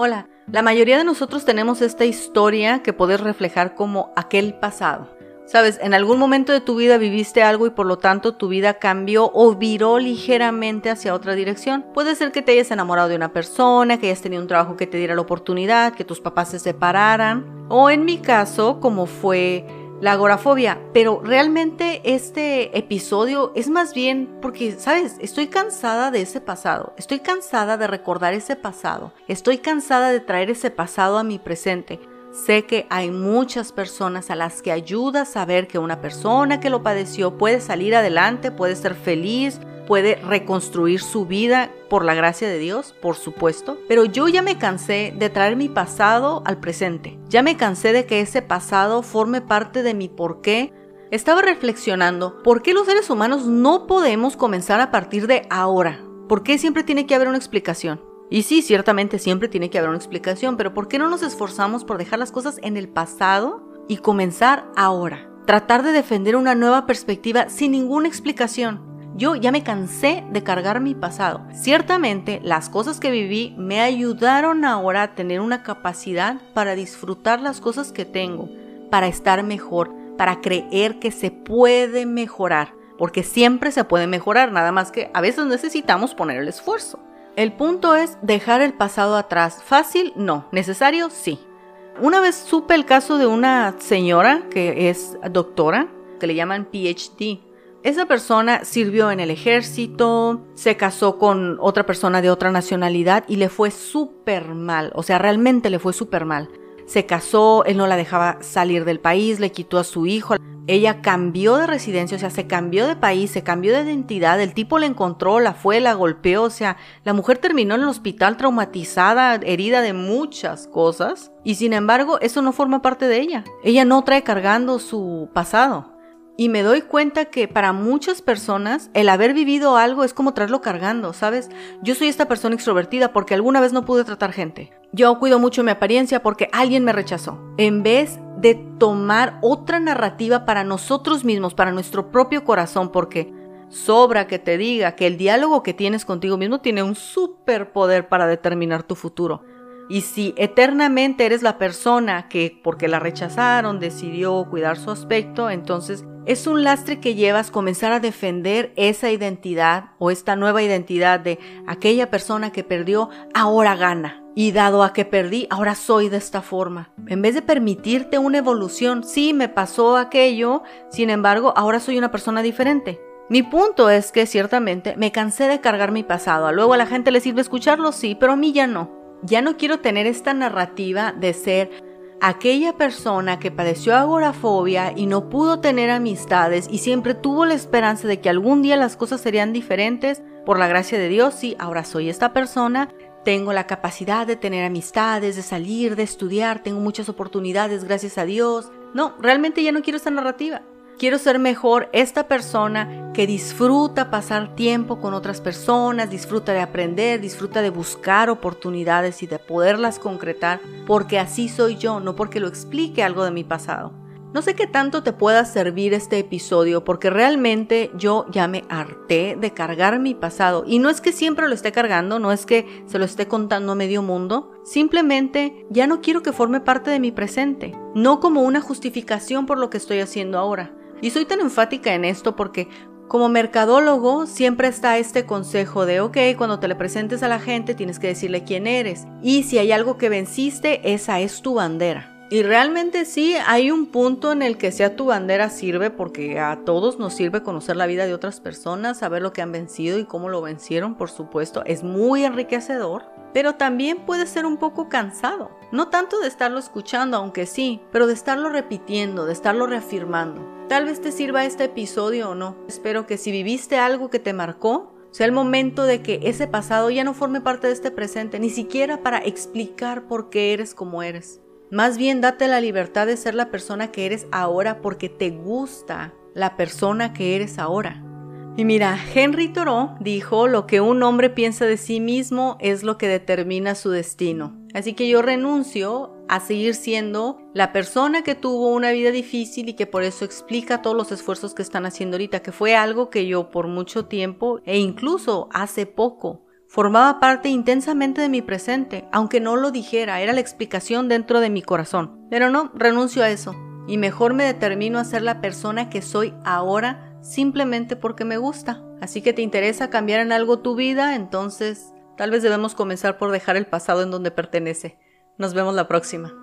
Hola, la mayoría de nosotros tenemos esta historia que puedes reflejar como aquel pasado. Sabes, en algún momento de tu vida viviste algo y por lo tanto tu vida cambió o viró ligeramente hacia otra dirección. Puede ser que te hayas enamorado de una persona, que hayas tenido un trabajo que te diera la oportunidad, que tus papás se separaran. O en mi caso, como fue la agorafobia, pero realmente este episodio es más bien porque, sabes, estoy cansada de ese pasado, estoy cansada de recordar ese pasado, estoy cansada de traer ese pasado a mi presente. Sé que hay muchas personas a las que ayuda saber que una persona que lo padeció puede salir adelante, puede ser feliz, puede reconstruir su vida por la gracia de Dios, por supuesto, pero yo ya me cansé de traer mi pasado al presente. Ya me cansé de que ese pasado forme parte de mi porqué. Estaba reflexionando, ¿por qué los seres humanos no podemos comenzar a partir de ahora? ¿Por qué siempre tiene que haber una explicación? Y sí, ciertamente siempre tiene que haber una explicación, pero ¿por qué no nos esforzamos por dejar las cosas en el pasado y comenzar ahora? Tratar de defender una nueva perspectiva sin ninguna explicación. Yo ya me cansé de cargar mi pasado. Ciertamente las cosas que viví me ayudaron ahora a tener una capacidad para disfrutar las cosas que tengo, para estar mejor, para creer que se puede mejorar, porque siempre se puede mejorar, nada más que a veces necesitamos poner el esfuerzo. El punto es dejar el pasado atrás. Fácil, no. Necesario, sí. Una vez supe el caso de una señora que es doctora, que le llaman PhD, esa persona sirvió en el ejército, se casó con otra persona de otra nacionalidad y le fue súper mal, o sea, realmente le fue súper mal. Se casó, él no la dejaba salir del país, le quitó a su hijo. Ella cambió de residencia, o sea, se cambió de país, se cambió de identidad. El tipo la encontró, la fue, la golpeó. O sea, la mujer terminó en el hospital traumatizada, herida de muchas cosas. Y sin embargo, eso no forma parte de ella. Ella no trae cargando su pasado. Y me doy cuenta que para muchas personas el haber vivido algo es como traerlo cargando, ¿sabes? Yo soy esta persona extrovertida porque alguna vez no pude tratar gente. Yo cuido mucho mi apariencia porque alguien me rechazó. En vez de tomar otra narrativa para nosotros mismos, para nuestro propio corazón, porque sobra que te diga que el diálogo que tienes contigo mismo tiene un superpoder para determinar tu futuro. Y si eternamente eres la persona que, porque la rechazaron, decidió cuidar su aspecto, entonces es un lastre que llevas comenzar a defender esa identidad o esta nueva identidad de aquella persona que perdió, ahora gana. Y dado a que perdí, ahora soy de esta forma. En vez de permitirte una evolución, sí, me pasó aquello, sin embargo, ahora soy una persona diferente. Mi punto es que ciertamente me cansé de cargar mi pasado. Luego a la gente le sirve escucharlo, sí, pero a mí ya no. Ya no quiero tener esta narrativa de ser aquella persona que padeció agorafobia y no pudo tener amistades y siempre tuvo la esperanza de que algún día las cosas serían diferentes, por la gracia de Dios, sí, ahora soy esta persona, tengo la capacidad de tener amistades, de salir, de estudiar, tengo muchas oportunidades, gracias a Dios. No, realmente ya no quiero esta narrativa. Quiero ser mejor esta persona que disfruta pasar tiempo con otras personas, disfruta de aprender, disfruta de buscar oportunidades y de poderlas concretar, porque así soy yo, no porque lo explique algo de mi pasado. No sé qué tanto te pueda servir este episodio porque realmente yo ya me harté de cargar mi pasado y no es que siempre lo esté cargando, no es que se lo esté contando a medio mundo, simplemente ya no quiero que forme parte de mi presente, no como una justificación por lo que estoy haciendo ahora. Y soy tan enfática en esto porque como mercadólogo siempre está este consejo de, ok, cuando te le presentes a la gente tienes que decirle quién eres. Y si hay algo que venciste, esa es tu bandera. Y realmente sí, hay un punto en el que sea tu bandera sirve porque a todos nos sirve conocer la vida de otras personas, saber lo que han vencido y cómo lo vencieron, por supuesto. Es muy enriquecedor, pero también puede ser un poco cansado. No tanto de estarlo escuchando, aunque sí, pero de estarlo repitiendo, de estarlo reafirmando. Tal vez te sirva este episodio o no. Espero que si viviste algo que te marcó, sea el momento de que ese pasado ya no forme parte de este presente, ni siquiera para explicar por qué eres como eres. Más bien date la libertad de ser la persona que eres ahora porque te gusta la persona que eres ahora. Y mira, Henry Thoreau dijo, lo que un hombre piensa de sí mismo es lo que determina su destino. Así que yo renuncio a seguir siendo la persona que tuvo una vida difícil y que por eso explica todos los esfuerzos que están haciendo ahorita, que fue algo que yo por mucho tiempo e incluso hace poco formaba parte intensamente de mi presente, aunque no lo dijera, era la explicación dentro de mi corazón. Pero no, renuncio a eso y mejor me determino a ser la persona que soy ahora simplemente porque me gusta. Así que te interesa cambiar en algo tu vida, entonces tal vez debemos comenzar por dejar el pasado en donde pertenece. Nos vemos la próxima.